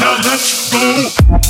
Now let's go.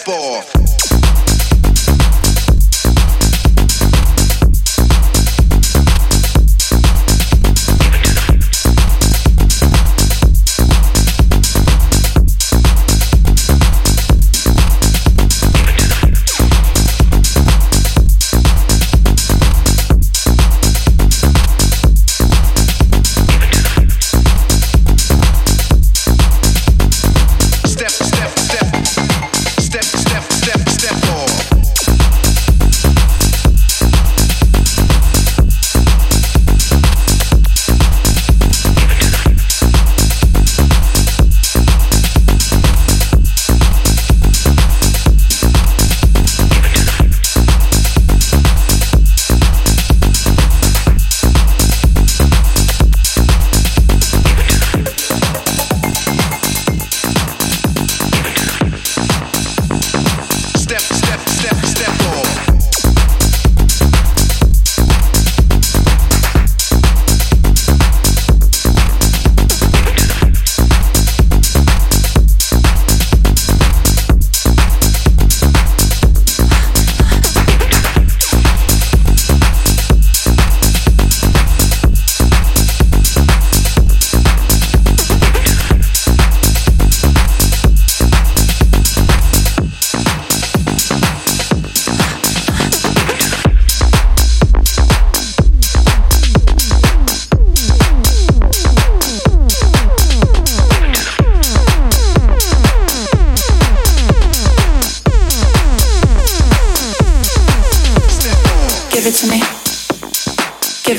Step off.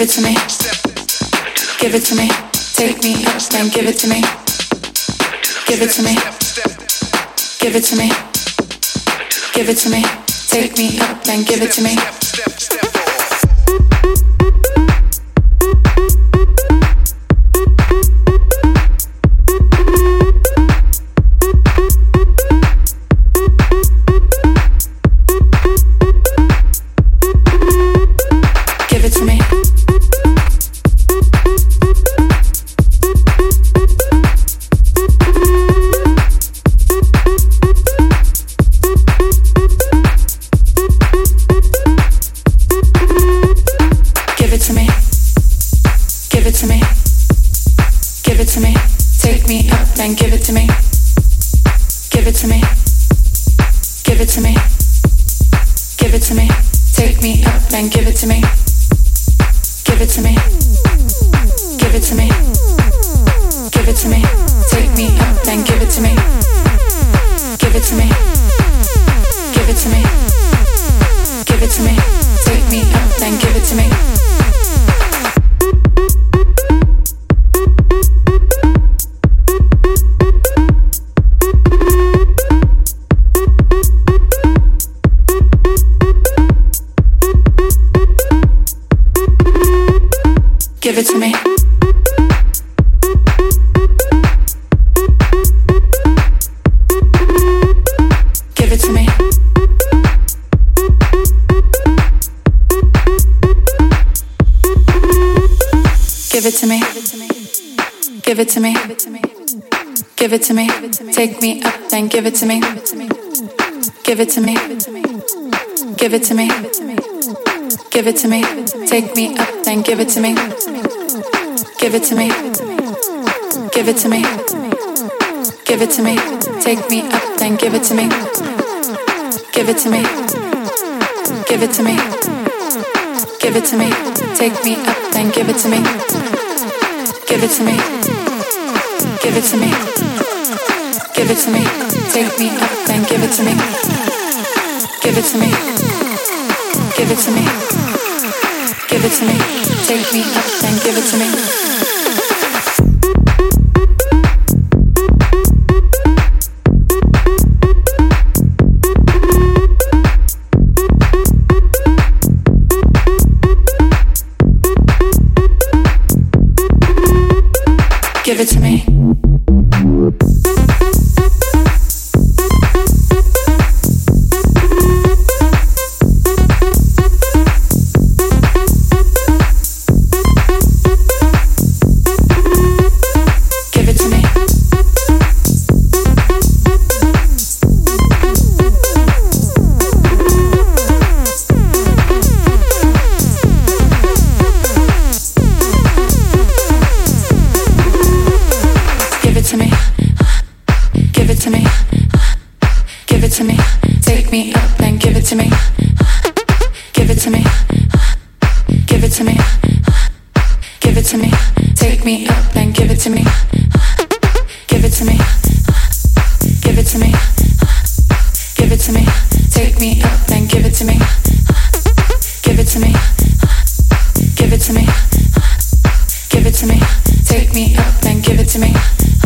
Give it to me. Give it to me. Take me up and give it to me. Give it to me. Give it to me. Give it to me. Take me up and give it to me. Give it to me. Give it to me. Give it to me. Take me up, then give it to me. Give it to me. Give it to me. Give it to me. Take me up, then give it to me. Give it to me. Give it to me. Give it to me. Take me up, then give it to me. Give it to me. Give it to me. Give it to me. Take me up, then give it to me. Give it to me. Give it to me. Give it to me. Take me up and give it to me. Give it to me. Give it to me. Give it to me. Take me up and give it to me. Take me up and give it to me. Give it to me. Give it to me. Give it to me. Take me up and give it to me. Give it to me. Give it to me. Give it to me. Take me up and give it to me.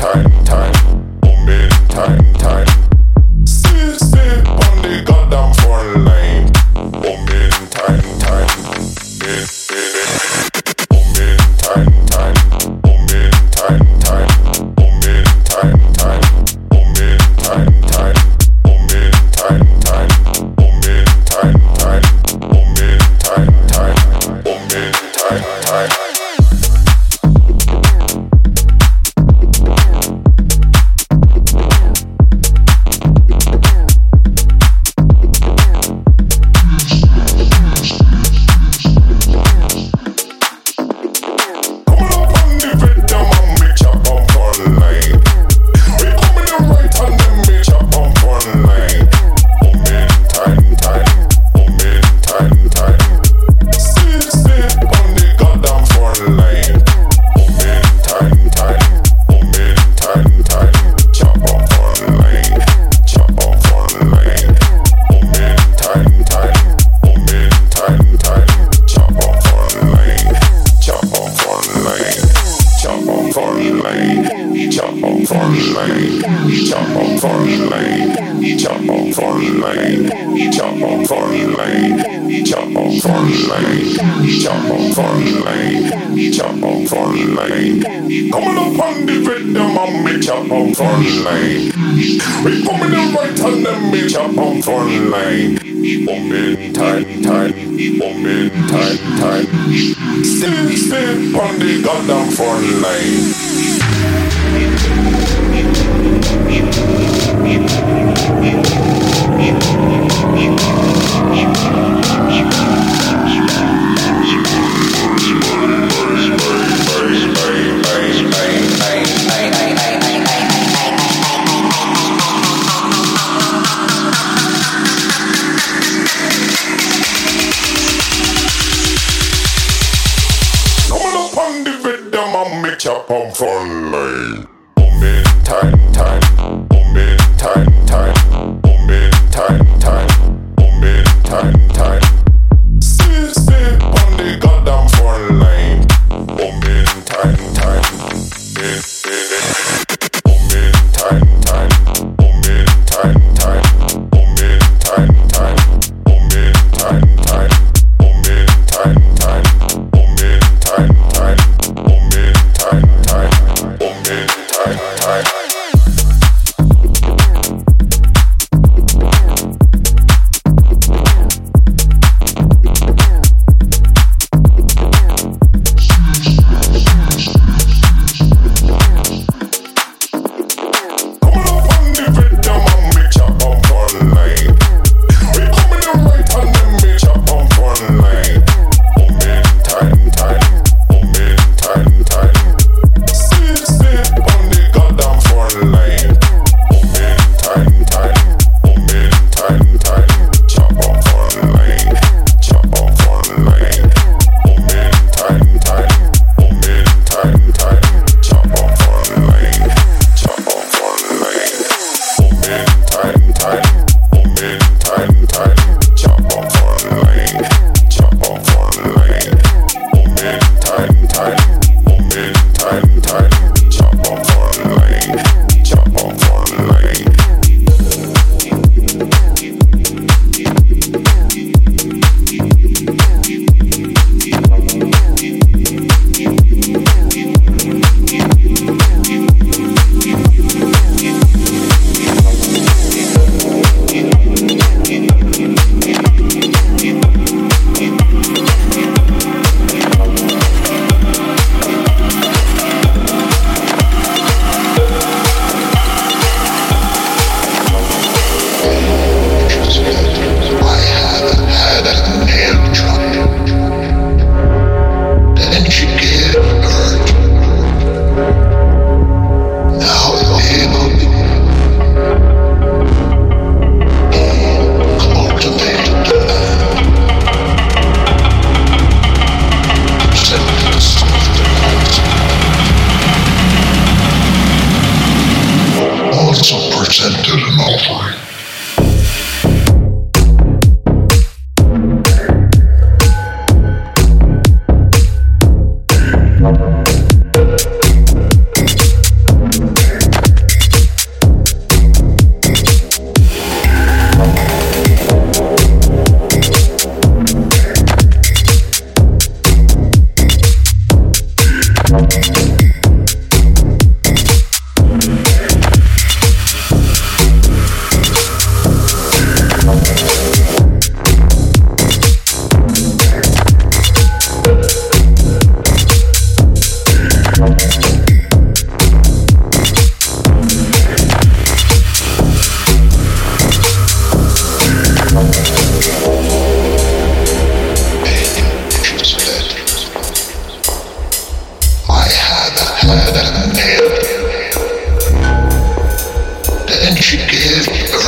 turn, turn. Haven't had a